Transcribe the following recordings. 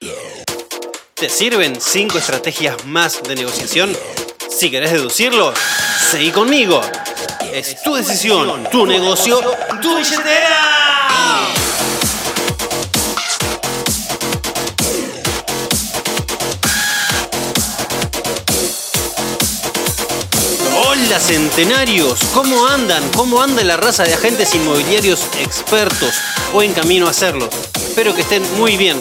¿Te sirven 5 estrategias más de negociación? Si querés deducirlo, seguí conmigo. Es tu decisión, tu negocio, tu billetera. Hola centenarios, ¿cómo andan? ¿Cómo anda la raza de agentes inmobiliarios expertos o en camino a hacerlo? Espero que estén muy bien.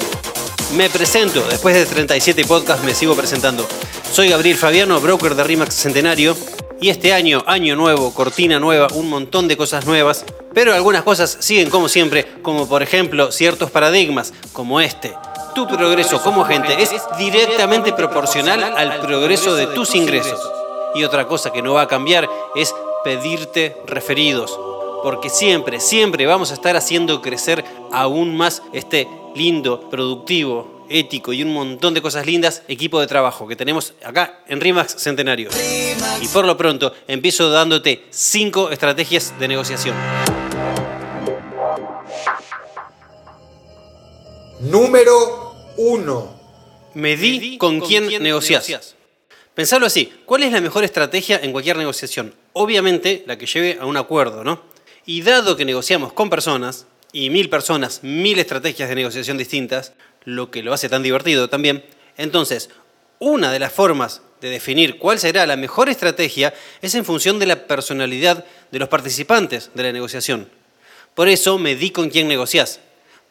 Me presento, después de 37 podcasts me sigo presentando. Soy Gabriel Fabiano, broker de RIMAX Centenario. Y este año, año nuevo, cortina nueva, un montón de cosas nuevas. Pero algunas cosas siguen como siempre, como por ejemplo ciertos paradigmas, como este. Tu progreso como agente es directamente proporcional al progreso de tus ingresos. Y otra cosa que no va a cambiar es pedirte referidos. Porque siempre, siempre vamos a estar haciendo crecer aún más este lindo, productivo, ético y un montón de cosas lindas equipo de trabajo que tenemos acá en RIMAX Centenario. Y por lo pronto empiezo dándote 5 estrategias de negociación. Número 1. Medí con quién negocias. Pensalo así, ¿cuál es la mejor estrategia en cualquier negociación? Obviamente la que lleve a un acuerdo, ¿no? Y dado que negociamos con personas, y mil personas, mil estrategias de negociación distintas, lo que lo hace tan divertido también, entonces, una de las formas de definir cuál será la mejor estrategia es en función de la personalidad de los participantes de la negociación. Por eso me di con quién negociás.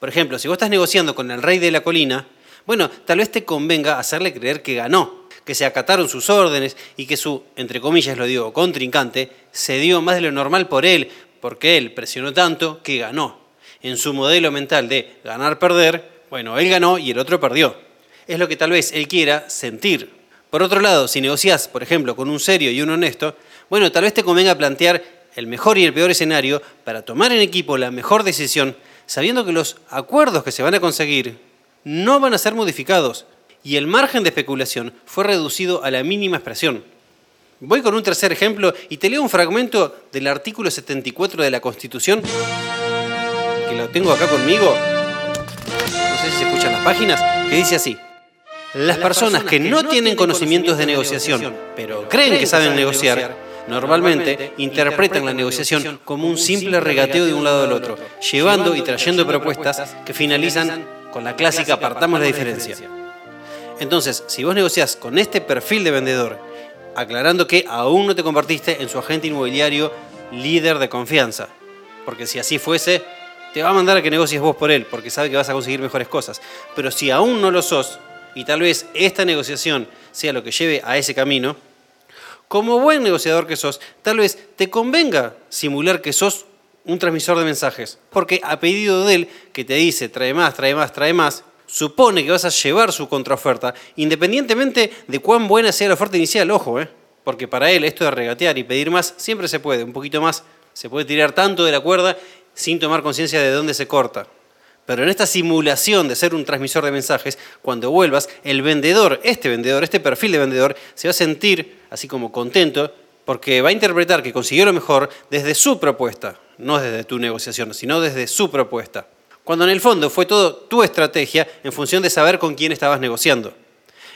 Por ejemplo, si vos estás negociando con el rey de la colina, bueno, tal vez te convenga hacerle creer que ganó, que se acataron sus órdenes y que su, entre comillas lo digo, contrincante, se dio más de lo normal por él, porque él presionó tanto que ganó. En su modelo mental de ganar-perder, bueno, él ganó y el otro perdió. Es lo que tal vez él quiera sentir. Por otro lado, si negociás, por ejemplo, con un serio y un honesto, bueno, tal vez te convenga plantear el mejor y el peor escenario para tomar en equipo la mejor decisión, sabiendo que los acuerdos que se van a conseguir no van a ser modificados, y el margen de especulación fue reducido a la mínima expresión. Voy con un tercer ejemplo y te leo un fragmento del artículo 74 de la Constitución, lo tengo acá conmigo, no sé si se escuchan las páginas, que dice así. Las personas que no tienen conocimientos de negociación, pero creen que saben negociar, normalmente interpretan la negociación como un simple regateo de un lado al otro, llevando y trayendo propuestas que finalizan con la clásica apartamos la diferencia. Entonces, si vos negociás con este perfil de vendedor, aclarando que aún no te convertiste en su agente inmobiliario líder de confianza, porque si así fuese, te va a mandar a que negocies vos por él, porque sabe que vas a conseguir mejores cosas. Pero si aún no lo sos, y tal vez esta negociación sea lo que lleve a ese camino, como buen negociador que sos, tal vez te convenga simular que sos un transmisor de mensajes, porque a pedido de él, que te dice trae más, trae más, trae más, supone que vas a llevar su contraoferta, independientemente de cuán buena sea la oferta inicial, ojo, ¿eh? porque para él esto de regatear y pedir más siempre se puede, un poquito más, se puede tirar tanto de la cuerda sin tomar conciencia de dónde se corta. Pero en esta simulación de ser un transmisor de mensajes, cuando vuelvas, el vendedor, este vendedor, este perfil de vendedor, se va a sentir así como contento porque va a interpretar que consiguió lo mejor desde su propuesta, no desde tu negociación, sino desde su propuesta cuando en el fondo fue todo tu estrategia en función de saber con quién estabas negociando.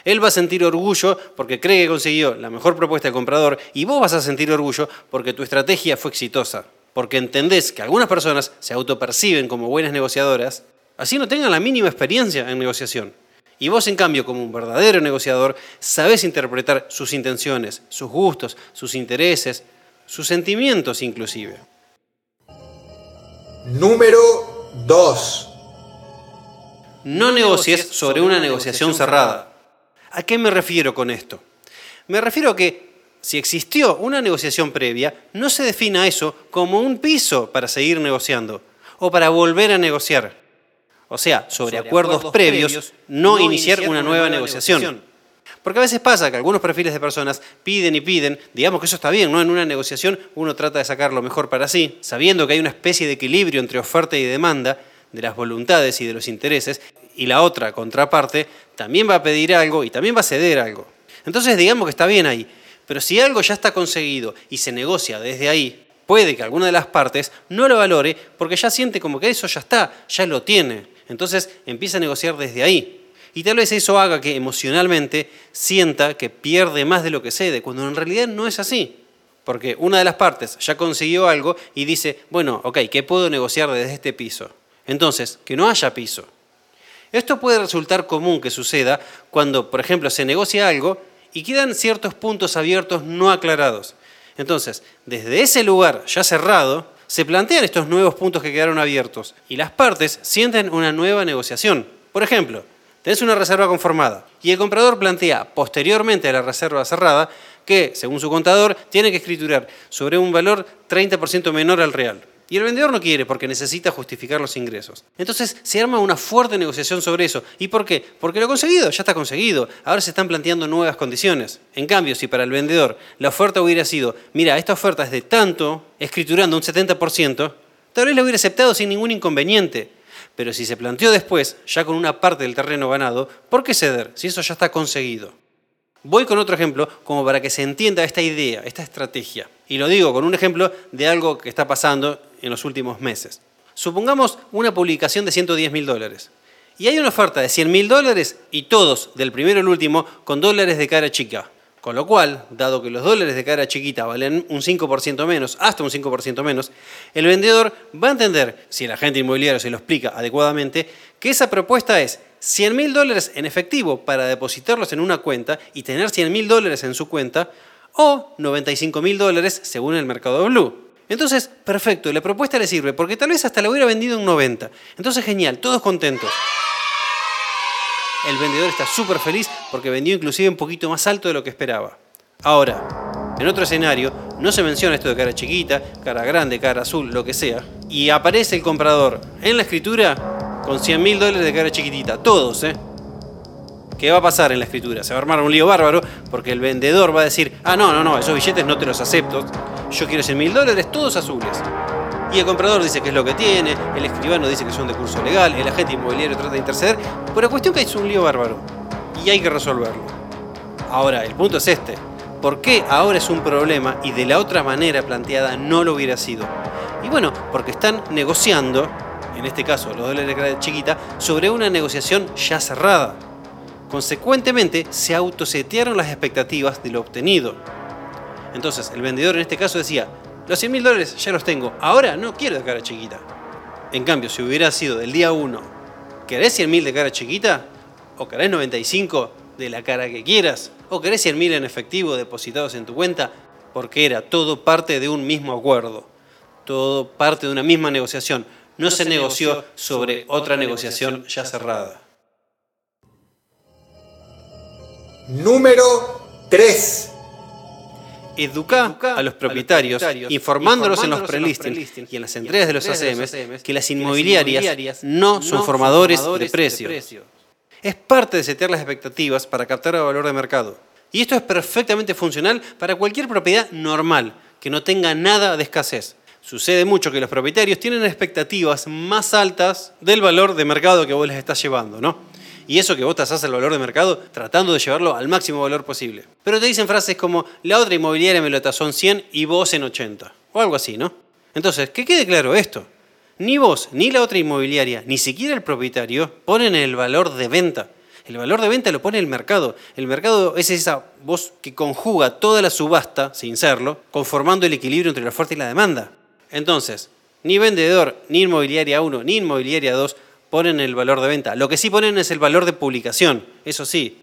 Él va a sentir orgullo porque cree que consiguió la mejor propuesta del comprador y vos vas a sentir orgullo porque tu estrategia fue exitosa. Porque entendés que algunas personas se autoperciben como buenas negociadoras, así no tengan la mínima experiencia en negociación. Y vos, en cambio, como un verdadero negociador, sabés interpretar sus intenciones, sus gustos, sus intereses, sus sentimientos inclusive. Número 2. No negocies sobre una negociación cerrada. ¿A qué me refiero con esto? Me refiero a que si existió una negociación previa, no se defina eso como un piso para seguir negociando o para volver a negociar. O sea, sobre, acuerdos, previos, no, iniciar, una, nueva, negociación. Porque a veces pasa que algunos perfiles de personas piden y piden, digamos que eso está bien, ¿no? En una negociación uno trata de sacar lo mejor para sí, sabiendo que hay una especie de equilibrio entre oferta y demanda, de las voluntades y de los intereses, y la otra contraparte también va a pedir algo y también va a ceder algo. Entonces digamos que está bien ahí, pero si algo ya está conseguido y se negocia desde ahí, puede que alguna de las partes no lo valore porque ya siente como que eso ya está, ya lo tiene. Entonces empieza a negociar desde ahí. Y tal vez eso haga que emocionalmente sienta que pierde más de lo que cede, cuando en realidad no es así. Porque una de las partes ya consiguió algo y dice, bueno, ok, ¿qué puedo negociar desde este piso? Entonces, que no haya piso. Esto puede resultar común que suceda cuando, por ejemplo, se negocia algo y quedan ciertos puntos abiertos no aclarados. Entonces, desde ese lugar ya cerrado, se plantean estos nuevos puntos que quedaron abiertos y las partes sienten una nueva negociación. Por ejemplo, tenés una reserva conformada y el comprador plantea posteriormente a la reserva cerrada que, según su contador, tiene que escriturar sobre un valor 30% menor al real. Y el vendedor no quiere porque necesita justificar los ingresos. Entonces se arma una fuerte negociación sobre eso. ¿Y por qué? Porque lo conseguido ya está conseguido. Ahora se están planteando nuevas condiciones. En cambio, si para el vendedor la oferta hubiera sido, mira, esta oferta es de tanto, escriturando un 70%, tal vez la hubiera aceptado sin ningún inconveniente. Pero si se planteó después, ya con una parte del terreno ganado, ¿por qué ceder si eso ya está conseguido? Voy con otro ejemplo como para que se entienda esta idea, esta estrategia. Y lo digo con un ejemplo de algo que está pasando en los últimos meses. Supongamos una publicación de 110 mil dólares. Y hay una oferta de 100 mil dólares y todos, del primero al último, con dólares de cara chica. Con lo cual, dado que los dólares de cara chiquita valen un 5% menos, hasta un 5% menos, el vendedor va a entender, si el agente inmobiliario se lo explica adecuadamente, que esa propuesta es 100 mil dólares en efectivo para depositarlos en una cuenta y tener 100 mil dólares en su cuenta, o 95 mil dólares según el mercado blue. Entonces, perfecto, la propuesta le sirve, porque tal vez hasta la hubiera vendido en 90. Entonces, genial, todos contentos. El vendedor está súper feliz porque vendió inclusive un poquito más alto de lo que esperaba. Ahora, en otro escenario, no se menciona esto de cara chiquita, cara grande, cara azul, lo que sea, y aparece el comprador en la escritura con 100 mil dólares de cara chiquitita, todos, ¿eh? ¿Qué va a pasar en la escritura? Se va a armar un lío bárbaro porque el vendedor va a decir, ah, no, no, no, esos billetes no te los acepto, yo quiero 100 mil dólares, todos azules. Y el comprador dice que es lo que tiene, el escribano dice que son de curso legal, el agente inmobiliario trata de interceder, pero la cuestión que es un lío bárbaro y hay que resolverlo. Ahora, el punto es este. ¿Por qué ahora es un problema y de la otra manera planteada no lo hubiera sido? Y bueno, porque están negociando, en este caso los dólares de chiquita, sobre una negociación ya cerrada. Consecuentemente, se autosetearon las expectativas de lo obtenido. Entonces, el vendedor en este caso decía, los 100 mil dólares ya los tengo, ahora no quiero de cara chiquita. En cambio, si hubiera sido del día 1, ¿querés 100 mil de cara chiquita? ¿O querés 95 de la cara que quieras? ¿O querés 100 mil en efectivo depositados en tu cuenta? Porque era todo parte de un mismo acuerdo, todo parte de una misma negociación. No, se, negoció sobre otra negociación ya cerrada. Número 3. Educa a los propietarios, informándolos en los prelistings y en las entregas de los ACMs que las inmobiliarias no son formadores de precios. Es parte de setear las expectativas para captar el valor de mercado. Y esto es perfectamente funcional para cualquier propiedad normal, que no tenga nada de escasez. Sucede mucho que los propietarios tienen expectativas más altas del valor de mercado que vos les estás llevando, ¿no? Y eso que vos tasás el valor de mercado tratando de llevarlo al máximo valor posible. Pero te dicen frases como, la otra inmobiliaria me lo tasó en 100 y vos en 80. O algo así, ¿no? Entonces, que quede claro esto. Ni vos, ni la otra inmobiliaria, ni siquiera el propietario ponen el valor de venta. El valor de venta lo pone el mercado. El mercado es esa voz que conjuga toda la subasta, sin serlo, conformando el equilibrio entre la oferta y la demanda. Entonces, ni vendedor, ni inmobiliaria 1, ni inmobiliaria 2 ponen el valor de venta. Lo que sí ponen es el valor de publicación, eso sí.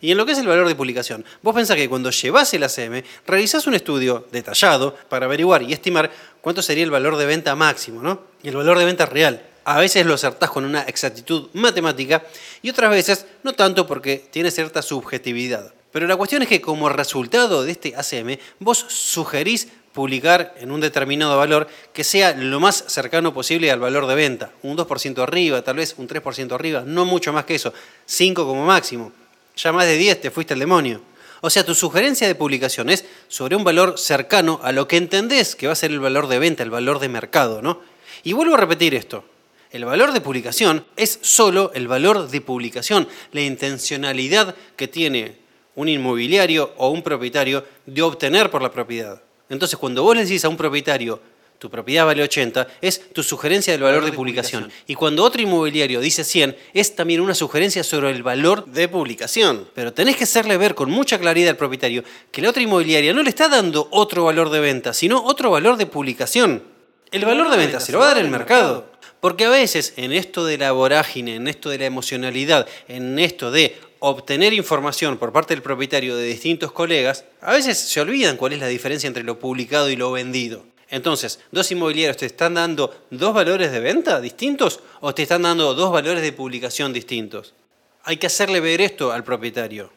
Y en lo que es el valor de publicación, vos pensás que cuando llevas el ACM, realizás un estudio detallado para averiguar y estimar cuánto sería el valor de venta máximo, ¿no? Y el valor de venta real. A veces lo acertás con una exactitud matemática y otras veces no tanto porque tiene cierta subjetividad. Pero la cuestión es que como resultado de este ACM, vos sugerís publicar en un determinado valor que sea lo más cercano posible al valor de venta. Un 2% arriba, tal vez un 3% arriba, no mucho más que eso. 5 como máximo. Ya más de 10 te fuiste al demonio. O sea, tu sugerencia de publicación es sobre un valor cercano a lo que entendés que va a ser el valor de venta, el valor de mercado, ¿no? Y vuelvo a repetir esto. El valor de publicación es solo el valor de publicación, la intencionalidad que tiene un inmobiliario o un propietario de obtener por la propiedad. Entonces, cuando vos le decís a un propietario, tu propiedad vale 80, es tu sugerencia del valor de publicación. Y cuando otro inmobiliario dice 100, es también una sugerencia sobre el valor de publicación. Pero tenés que hacerle ver con mucha claridad al propietario que la otra inmobiliaria no le está dando otro valor de venta, sino otro valor de publicación. El valor de venta se lo va a dar el mercado. Porque a veces en esto de la vorágine, en esto de la emocionalidad, en esto de obtener información por parte del propietario de distintos colegas, a veces se olvidan cuál es la diferencia entre lo publicado y lo vendido. Entonces, ¿dos inmobiliarios te están dando dos valores de venta distintos o te están dando dos valores de publicación distintos? Hay que hacerle ver esto al propietario.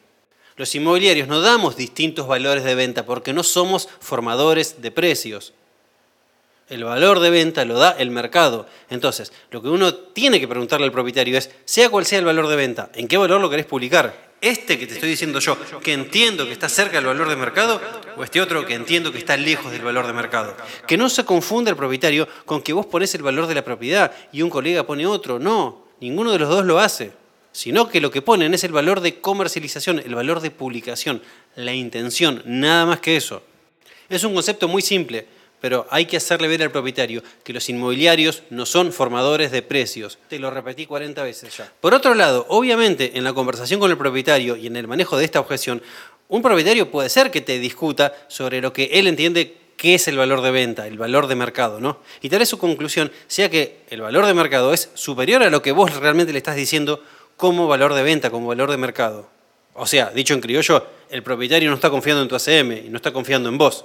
Los inmobiliarios no damos distintos valores de venta porque no somos formadores de precios. El valor de venta lo da el mercado. Entonces, lo que uno tiene que preguntarle al propietario es, sea cual sea el valor de venta, ¿en qué valor lo querés publicar? ¿Este que te estoy diciendo yo, que entiendo que está cerca del valor de mercado, o este otro que entiendo que está lejos del valor de mercado? Que no se confunda el propietario con que vos pones el valor de la propiedad y un colega pone otro. No, ninguno de los dos lo hace. Sino que lo que ponen es el valor de comercialización, el valor de publicación, la intención, nada más que eso. Es un concepto muy simple pero hay que hacerle ver al propietario que los inmobiliarios no son formadores de precios. Te lo repetí 40 veces ya. Por otro lado, obviamente en la conversación con el propietario y en el manejo de esta objeción, un propietario puede ser que te discuta sobre lo que él entiende qué es el valor de venta, el valor de mercado, ¿no? Y tal vez su conclusión sea que el valor de mercado es superior a lo que vos realmente le estás diciendo como valor de venta, como valor de mercado. O sea, dicho en criollo, el propietario no está confiando en tu ACM y no está confiando en vos.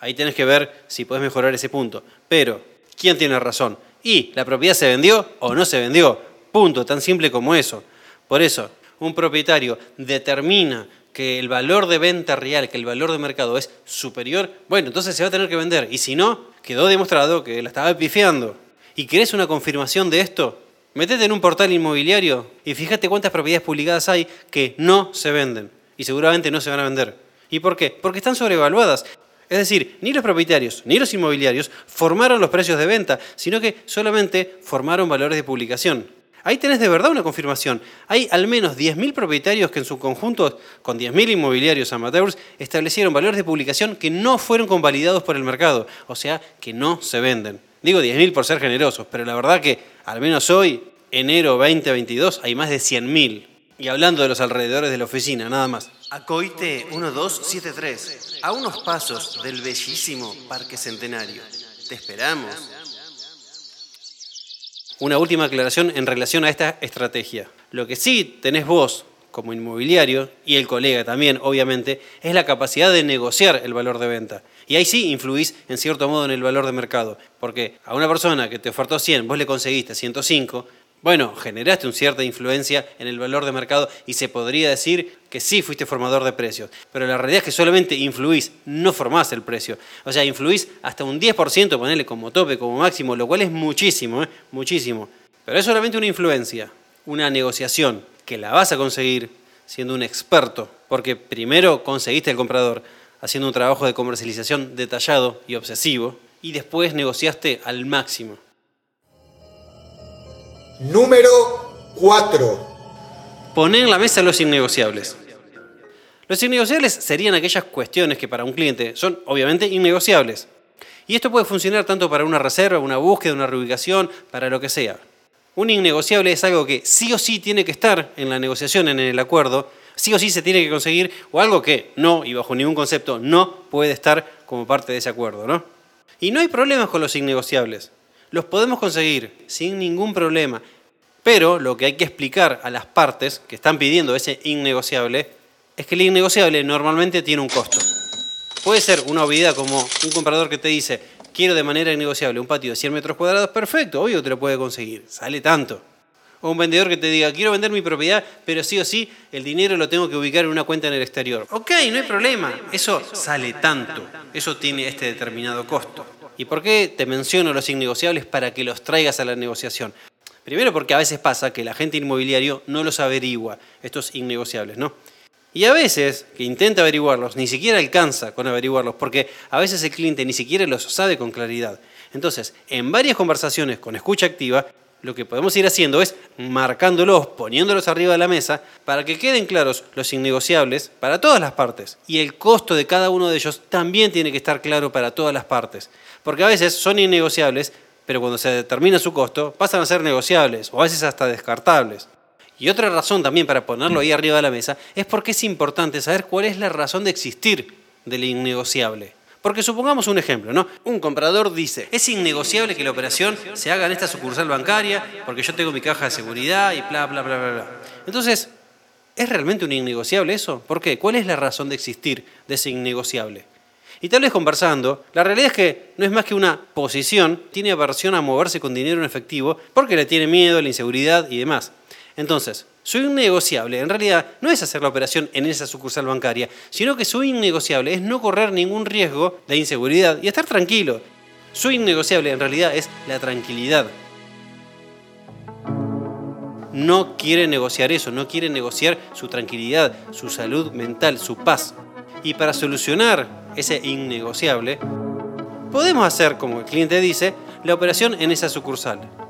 Ahí tenés que ver si podés mejorar ese punto. Pero, ¿quién tiene razón? Y, ¿la propiedad se vendió o no se vendió? Punto, tan simple como eso. Por eso, un propietario determina que el valor de venta real, que el valor de mercado es superior, bueno, entonces se va a tener que vender. Y si no, quedó demostrado que la estaba pifiando. ¿Y querés una confirmación de esto? Metete en un portal inmobiliario y fíjate cuántas propiedades publicadas hay que no se venden. Y seguramente no se van a vender. ¿Y por qué? Porque están sobrevaluadas. Es decir, ni los propietarios ni los inmobiliarios formaron los precios de venta, sino que solamente formaron valores de publicación. Ahí tenés de verdad una confirmación. Hay al menos 10.000 propietarios que en su conjunto, con 10.000 inmobiliarios amateurs, establecieron valores de publicación que no fueron convalidados por el mercado, o sea, que no se venden. Digo 10.000 por ser generosos, pero la verdad que al menos hoy, enero 2022, hay más de 100.000. Y hablando de los alrededores de la oficina, nada más. Acoite 1273, a unos pasos del bellísimo Parque Centenario. Te esperamos. Una última aclaración en relación a esta estrategia. Lo que sí tenés vos como inmobiliario y el colega también, obviamente, es la capacidad de negociar el valor de venta. Y ahí sí influís en cierto modo en el valor de mercado, porque a una persona que te ofertó 100, vos le conseguiste 105, bueno, generaste una cierta influencia en el valor de mercado y se podría decir que sí fuiste formador de precios, pero la realidad es que solamente influís, no formás el precio. O sea, influís hasta un 10%, ponerle como tope, como máximo, lo cual es muchísimo, ¿eh? muchísimo. Pero es solamente una influencia, una negociación que la vas a conseguir siendo un experto, porque primero conseguiste el comprador haciendo un trabajo de comercialización detallado y obsesivo, y después negociaste al máximo. Número 4. Poner en la mesa los innegociables. Los innegociables serían aquellas cuestiones que para un cliente son obviamente innegociables. Y esto puede funcionar tanto para una reserva, una búsqueda, una reubicación, para lo que sea. Un innegociable es algo que sí o sí tiene que estar en la negociación, en el acuerdo, sí o sí se tiene que conseguir, o algo que no, y bajo ningún concepto, no puede estar como parte de ese acuerdo, ¿no? Y no hay problemas con los innegociables los podemos conseguir sin ningún problema. Pero lo que hay que explicar a las partes que están pidiendo ese innegociable es que el innegociable normalmente tiene un costo. Puede ser una obviedad como un comprador que te dice, quiero de manera innegociable un patio de 100 metros cuadrados, perfecto, obvio te lo puede conseguir, sale tanto. O un vendedor que te diga, quiero vender mi propiedad, pero sí o sí, el dinero lo tengo que ubicar en una cuenta en el exterior. Ok, no hay problema, eso sale tanto, eso tiene este determinado costo. ¿Y por qué te menciono los innegociables para que los traigas a la negociación? Primero porque a veces pasa que el agente inmobiliario no los averigua, estos innegociables, ¿no? Y a veces que intenta averiguarlos, ni siquiera alcanza con averiguarlos, porque a veces el cliente ni siquiera los sabe con claridad. Entonces, en varias conversaciones con escucha activa, lo que podemos ir haciendo es marcándolos, poniéndolos arriba de la mesa, para que queden claros los innegociables para todas las partes. Y el costo de cada uno de ellos también tiene que estar claro para todas las partes. Porque a veces son innegociables, pero cuando se determina su costo, pasan a ser negociables o a veces hasta descartables. Y otra razón también para ponerlo ahí arriba de la mesa es porque es importante saber cuál es la razón de existir del innegociable. Porque supongamos un ejemplo, ¿no? Un comprador dice, es innegociable que la operación se haga en esta sucursal bancaria porque yo tengo mi caja de seguridad y bla, bla, bla, bla, bla. Entonces, ¿es realmente un innegociable eso? ¿Por qué? ¿Cuál es la razón de existir de ese innegociable? Y tal vez conversando, la realidad es que no es más que una posición, tiene aversión a moverse con dinero en efectivo porque le tiene miedo, la inseguridad y demás. Entonces, su innegociable en realidad no es hacer la operación en esa sucursal bancaria, sino que su innegociable es no correr ningún riesgo de inseguridad y estar tranquilo. Su innegociable en realidad es la tranquilidad. No quiere negociar eso, no quiere negociar su tranquilidad, su salud mental, su paz. Y para solucionar ese innegociable, podemos hacer, como el cliente dice, la operación en esa sucursal.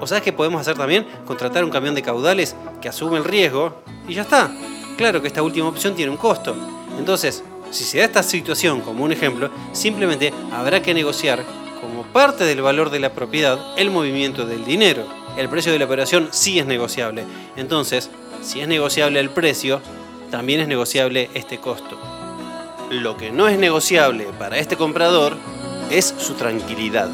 ¿O sabes qué podemos hacer también? Contratar un camión de caudales que asume el riesgo y ya está. Claro que esta última opción tiene un costo. Entonces, si se da esta situación como un ejemplo, simplemente habrá que negociar como parte del valor de la propiedad el movimiento del dinero. El precio de la operación sí es negociable. Entonces, si es negociable el precio, también es negociable este costo. Lo que no es negociable para este comprador es su tranquilidad.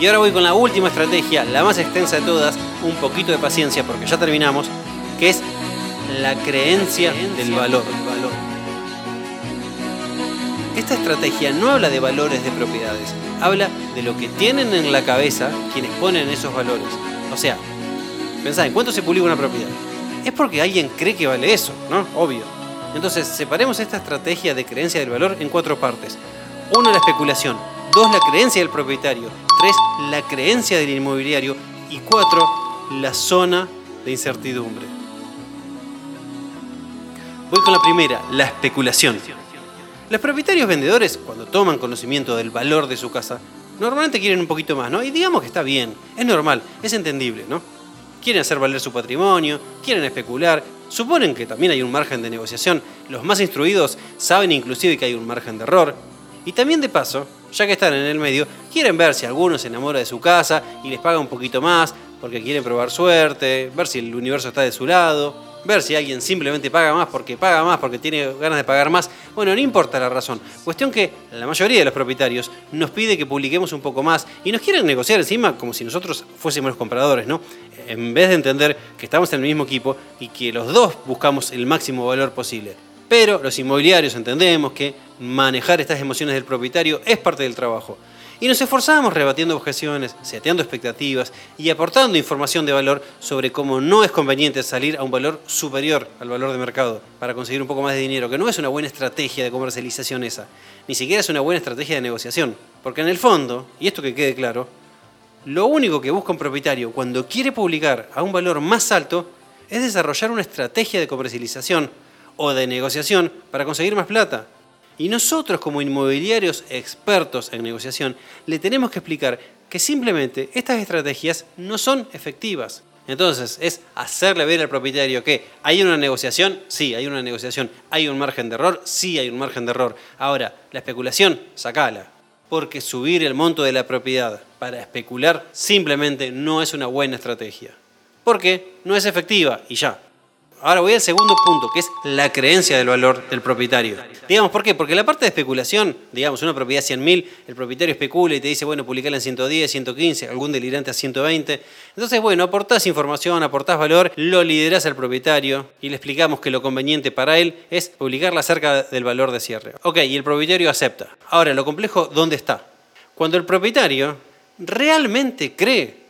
Y ahora voy con la última estrategia, la más extensa de todas, un poquito de paciencia porque ya terminamos, que es la creencia del valor. Esta estrategia no habla de valores de propiedades, habla de lo que tienen en la cabeza quienes ponen esos valores. O sea, pensá, ¿en cuánto se publica una propiedad? Es porque alguien cree que vale eso, ¿no? Obvio. Entonces, separemos esta estrategia de creencia del valor en cuatro partes. Uno, la especulación. Dos, la creencia del propietario. Tres, la creencia del inmobiliario. Y cuatro, la zona de incertidumbre. Voy con la primera, la especulación. Los propietarios vendedores, cuando toman conocimiento del valor de su casa, normalmente quieren un poquito más, ¿no? Y digamos que está bien, es normal, es entendible, ¿no? Quieren hacer valer su patrimonio, quieren especular, suponen que también hay un margen de negociación, los más instruidos saben inclusive que hay un margen de error, y también de paso, ya que están en el medio, quieren ver si alguno se enamora de su casa y les paga un poquito más porque quieren probar suerte, ver si el universo está de su lado ver si alguien simplemente paga más porque paga más, porque tiene ganas de pagar más. Bueno, no importa la razón. Cuestión que la mayoría de los propietarios nos pide que publiquemos un poco más y nos quieren negociar encima como si nosotros fuésemos los compradores, ¿no? En vez de entender que estamos en el mismo equipo y que los dos buscamos el máximo valor posible. Pero los inmobiliarios entendemos que manejar estas emociones del propietario es parte del trabajo. Y nos esforzamos rebatiendo objeciones, seteando expectativas y aportando información de valor sobre cómo no es conveniente salir a un valor superior al valor de mercado para conseguir un poco más de dinero, que no es una buena estrategia de comercialización esa, ni siquiera es una buena estrategia de negociación. Porque en el fondo, y esto que quede claro, lo único que busca un propietario cuando quiere publicar a un valor más alto es desarrollar una estrategia de comercialización o de negociación para conseguir más plata. Y nosotros como inmobiliarios expertos en negociación le tenemos que explicar que simplemente estas estrategias no son efectivas. Entonces, es hacerle ver al propietario que hay una negociación, sí, hay una negociación, hay un margen de error, sí, hay un margen de error. Ahora, la especulación, sacala, porque subir el monto de la propiedad para especular simplemente no es una buena estrategia. Porque no es efectiva y ya. Ahora voy al segundo punto, que es la creencia del valor del propietario. Digamos, ¿por qué? Porque la parte de especulación, digamos, una propiedad a 100.000, el propietario especula y te dice, bueno, publicala en 110, 115, algún delirante a 120. Entonces, bueno, aportás información, aportás valor, lo liderás al propietario y le explicamos que lo conveniente para él es publicarla cerca del valor de cierre. Ok, y el propietario acepta. Ahora, lo complejo, ¿dónde está? Cuando el propietario realmente cree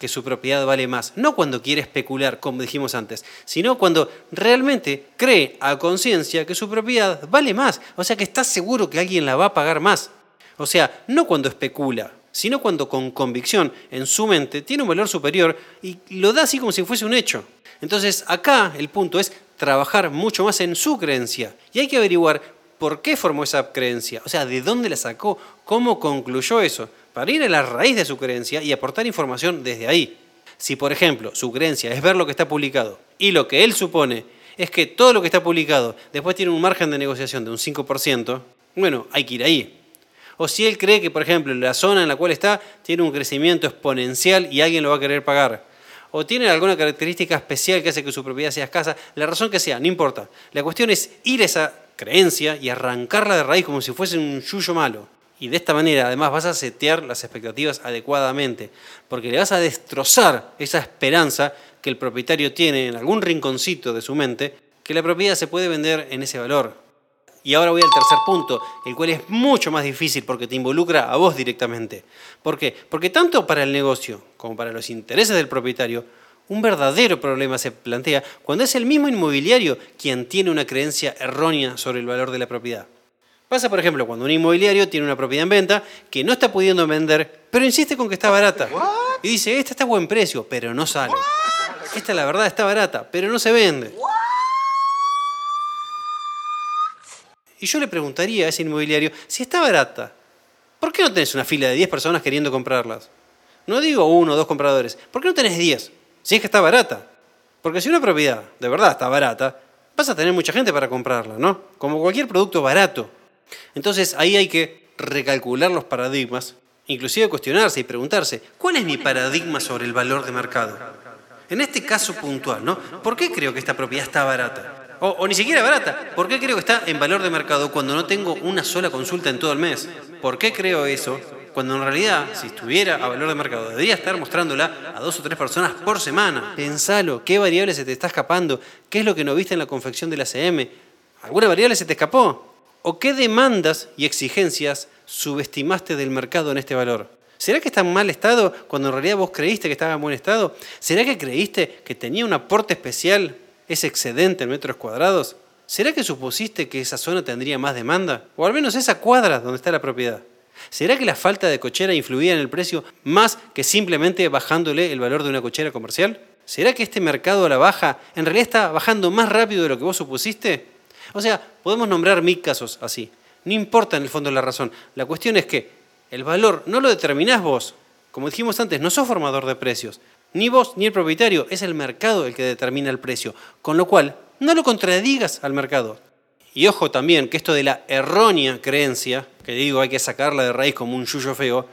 que su propiedad vale más. No cuando quiere especular, como dijimos antes, sino cuando realmente cree a conciencia que su propiedad vale más. O sea que está seguro que alguien la va a pagar más. O sea, no cuando especula, sino cuando con convicción en su mente tiene un valor superior y lo da así como si fuese un hecho. Entonces acá el punto es trabajar mucho más en su creencia y hay que averiguar por qué formó esa creencia, o sea, de dónde la sacó, cómo concluyó eso, para ir a la raíz de su creencia y aportar información desde ahí. Si, por ejemplo, su creencia es ver lo que está publicado y lo que él supone es que todo lo que está publicado después tiene un margen de negociación de un 5%, bueno, hay que ir ahí. O si él cree que, por ejemplo, la zona en la cual está tiene un crecimiento exponencial y alguien lo va a querer pagar. O tiene alguna característica especial que hace que su propiedad sea escasa, la razón que sea, no importa. La cuestión es ir a esa creencia y arrancarla de raíz como si fuese un yuyo malo. Y de esta manera además vas a setear las expectativas adecuadamente, porque le vas a destrozar esa esperanza que el propietario tiene en algún rinconcito de su mente, que la propiedad se puede vender en ese valor. Y ahora voy al tercer punto, el cual es mucho más difícil porque te involucra a vos directamente. ¿Por qué? Porque tanto para el negocio como para los intereses del propietario, un verdadero problema se plantea cuando es el mismo inmobiliario quien tiene una creencia errónea sobre el valor de la propiedad. Pasa, por ejemplo, cuando un inmobiliario tiene una propiedad en venta que no está pudiendo vender, pero insiste con que está barata. Y dice, esta está a buen precio, pero no sale. Esta, la verdad, está barata, pero no se vende. Y yo le preguntaría a ese inmobiliario, si está barata, ¿por qué no tenés una fila de 10 personas queriendo comprarlas? No digo uno o dos compradores, ¿por qué no tenés 10? Si es que está barata. Porque si una propiedad de verdad está barata, vas a tener mucha gente para comprarla, ¿no? Como cualquier producto barato. Entonces ahí hay que recalcular los paradigmas, inclusive cuestionarse y preguntarse, ¿cuál es mi paradigma sobre el valor de mercado? En este caso puntual, ¿no? ¿Por qué creo que esta propiedad está barata? O, ni siquiera barata. ¿Por qué creo que está en valor de mercado cuando no tengo una sola consulta en todo el mes? ¿Por qué creo eso? Cuando en realidad, si estuviera a valor de mercado, debería estar mostrándola a dos o tres personas por semana. Pensalo, ¿qué variable se te está escapando? ¿Qué es lo que no viste en la confección de la CM? ¿Alguna variable se te escapó? ¿O qué demandas y exigencias subestimaste del mercado en este valor? ¿Será que está en mal estado cuando en realidad vos creíste que estaba en buen estado? ¿Será que creíste que tenía un aporte especial ese excedente en metros cuadrados? ¿Será que supusiste que esa zona tendría más demanda? O al menos esa cuadra donde está la propiedad. ¿Será que la falta de cochera influía en el precio más que simplemente bajándole el valor de una cochera comercial? ¿Será que este mercado a la baja en realidad está bajando más rápido de lo que vos supusiste? O sea, podemos nombrar mil casos así. No importa en el fondo la razón. La cuestión es que el valor no lo determinás vos. Como dijimos antes, no sos formador de precios. Ni vos ni el propietario. Es el mercado el que determina el precio. Con lo cual, no lo contradigas al mercado. Y ojo también que esto de la errónea creencia, que digo hay que sacarla de raíz como un yuyo feo,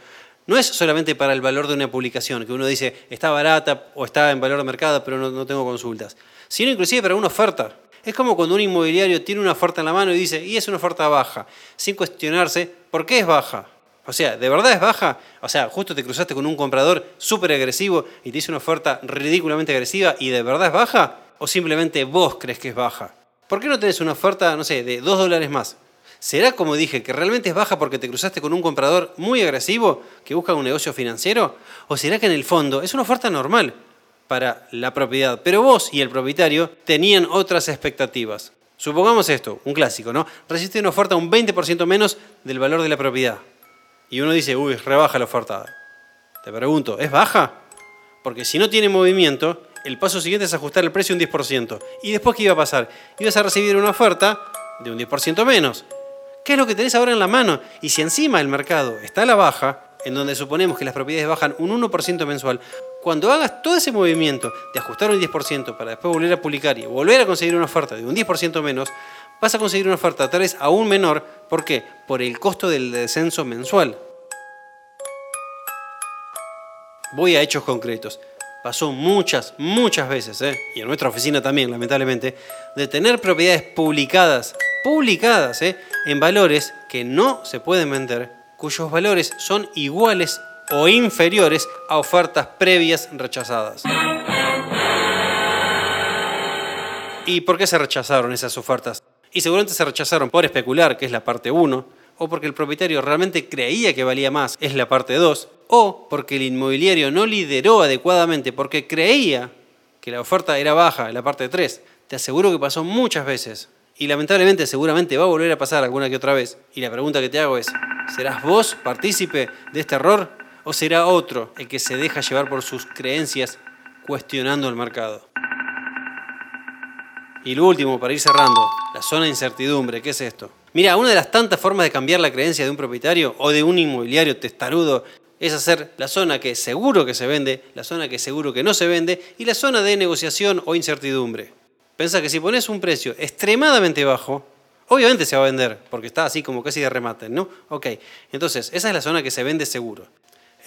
no es solamente para el valor de una publicación, que uno dice está barata o está en valor de mercado, pero no, no tengo consultas, sino inclusive para una oferta. Es como cuando un inmobiliario tiene una oferta en la mano y dice, y es una oferta baja, sin cuestionarse por qué es baja. O sea, ¿de verdad es baja? O sea, justo te cruzaste con un comprador súper agresivo y te hizo una oferta ridículamente agresiva y ¿de verdad es baja? ¿O simplemente vos crees que es baja? ¿Por qué no tenés una oferta, no sé, de 2 dólares más? ¿Será, como dije, que realmente es baja porque te cruzaste con un comprador muy agresivo que busca un negocio financiero? ¿O será que en el fondo es una oferta normal para la propiedad, pero vos y el propietario tenían otras expectativas? Supongamos esto, un clásico, ¿no? Resiste una oferta un 20% menos del valor de la propiedad. Y uno dice, uy, rebaja la oferta. Te pregunto, ¿es baja? Porque si no tiene movimiento, el paso siguiente es ajustar el precio un 10%. ¿Y después qué iba a pasar? Ibas a recibir una oferta de un 10% menos. ¿Qué es lo que tenés ahora en la mano? Y si encima el mercado está a la baja, en donde suponemos que las propiedades bajan un 1% mensual, cuando hagas todo ese movimiento de ajustar un 10% para después volver a publicar y volver a conseguir una oferta de un 10% menos, vas a conseguir una oferta tal vez aún menor. ¿Por qué? Por el costo del descenso mensual. Voy a hechos concretos pasó muchas, muchas veces, ¿eh? y en nuestra oficina también, lamentablemente, de tener propiedades publicadas, publicadas, ¿eh? en valores que no se pueden vender, cuyos valores son iguales o inferiores a ofertas previas rechazadas. ¿Y por qué se rechazaron esas ofertas? Y seguramente se rechazaron por especular, que es la parte 1, o porque el propietario realmente creía que valía más, es la parte 2, o porque el inmobiliario no lideró adecuadamente porque creía que la oferta era baja, la parte 3. Te aseguro que pasó muchas veces. Y lamentablemente seguramente va a volver a pasar alguna que otra vez. Y la pregunta que te hago es, ¿serás vos partícipe de este error? ¿O será otro el que se deja llevar por sus creencias cuestionando el mercado? Y lo último, para ir cerrando, la zona de incertidumbre, ¿qué es esto? Mira, una de las tantas formas de cambiar la creencia de un propietario o de un inmobiliario testarudo es hacer la zona que seguro que se vende, la zona que seguro que no se vende y la zona de negociación o incertidumbre. Pensa que si pones un precio extremadamente bajo, obviamente se va a vender, porque está así como casi de remate, ¿no? Ok, entonces esa es la zona que se vende seguro.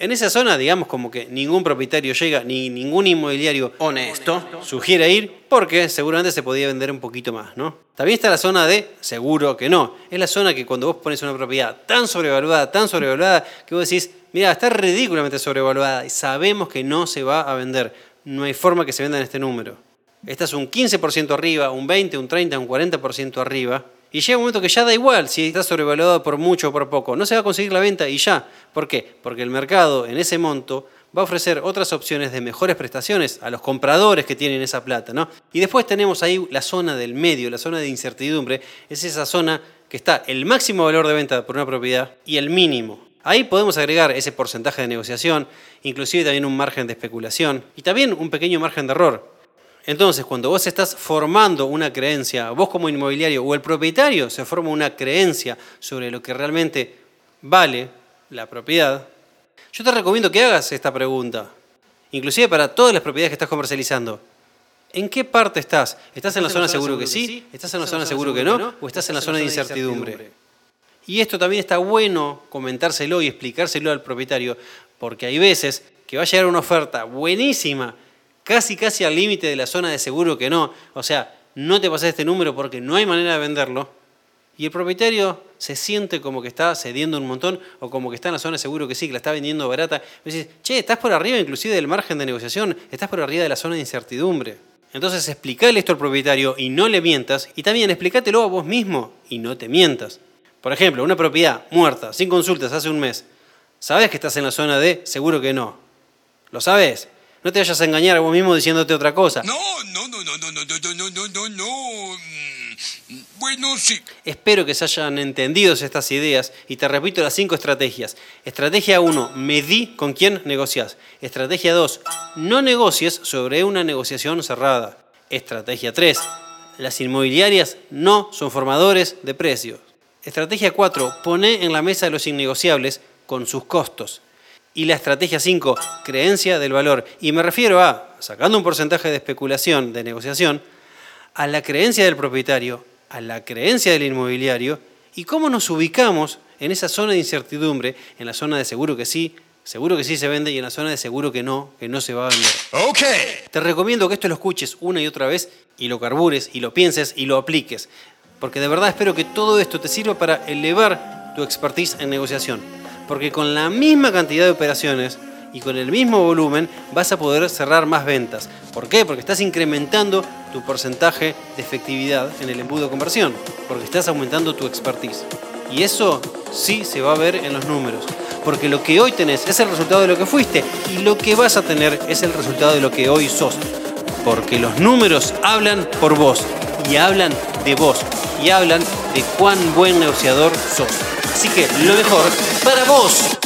En esa zona, digamos como que ningún propietario llega, ni ningún inmobiliario honesto sugiere ir, porque seguramente se podía vender un poquito más, ¿no? También está la zona de seguro que no. Es la zona que cuando vos pones una propiedad tan sobrevaluada, tan sobrevaluada, que vos decís, mira, está ridículamente sobrevaluada y sabemos que no se va a vender. No hay forma que se venda en este número. Estás un 15% arriba, un 20, un 30, un 40% arriba y llega un momento que ya da igual si está sobrevaluado por mucho o por poco. No se va a conseguir la venta y ya. ¿Por qué? Porque el mercado en ese monto va a ofrecer otras opciones de mejores prestaciones a los compradores que tienen esa plata. ¿no? Y después tenemos ahí la zona del medio, la zona de incertidumbre. Es esa zona que está el máximo valor de venta por una propiedad y el mínimo. Ahí podemos agregar ese porcentaje de negociación, inclusive también un margen de especulación y también un pequeño margen de error. Entonces, cuando vos estás formando una creencia, vos como inmobiliario o el propietario se forma una creencia sobre lo que realmente vale la propiedad, yo te recomiendo que hagas esta pregunta, inclusive para todas las propiedades que estás comercializando. ¿En qué parte estás? ¿Estás en la zona seguro que sí? ¿Estás en la zona seguro que no? ¿O estás en la zona de incertidumbre? Y esto también está bueno comentárselo y explicárselo al propietario, porque hay veces que va a llegar una oferta buenísima casi casi al límite de la zona de seguro que no. O sea, no te pases este número porque no hay manera de venderlo. Y el propietario se siente como que está cediendo un montón o como que está en la zona de seguro que sí, que la está vendiendo barata. Y dices, che, estás por arriba inclusive del margen de negociación, estás por arriba de la zona de incertidumbre. Entonces explicale esto al propietario y no le mientas. Y también explícatelo a vos mismo y no te mientas. Por ejemplo, una propiedad muerta, sin consultas, hace un mes. ¿Sabes que estás en la zona de seguro que no? ¿Lo sabes? No te vayas a engañar a vos mismo diciéndote otra cosa. No, no, no, no, no, no, no, no, no, no, no. Bueno, sí. Espero que se hayan entendido estas ideas y te repito las cinco estrategias. Estrategia 1, medí con quién negocias. Estrategia 2, no negocies sobre una negociación cerrada. Estrategia 3, las inmobiliarias no son formadores de precios. Estrategia 4, pone en la mesa los innegociables con sus costos. Y la estrategia 5, creencia del valor. Y me refiero a, sacando un porcentaje de especulación, de negociación, a la creencia del propietario, a la creencia del inmobiliario y cómo nos ubicamos en esa zona de incertidumbre, en la zona de seguro que sí, seguro que sí se vende y en la zona de seguro que no, que no se va a vender. Ok. Te recomiendo que esto lo escuches una y otra vez y lo carbures y lo pienses y lo apliques, porque de verdad espero que todo esto te sirva para elevar tu expertise en negociación porque con la misma cantidad de operaciones y con el mismo volumen vas a poder cerrar más ventas. ¿Por qué? Porque estás incrementando tu porcentaje de efectividad en el embudo de conversión, porque estás aumentando tu expertise. Y eso sí se va a ver en los números, porque lo que hoy tenés es el resultado de lo que fuiste y lo que vas a tener es el resultado de lo que hoy sos. Porque los números hablan por vos y hablan de vos y hablan de cuán buen negociador sos. Así que lo mejor para vos.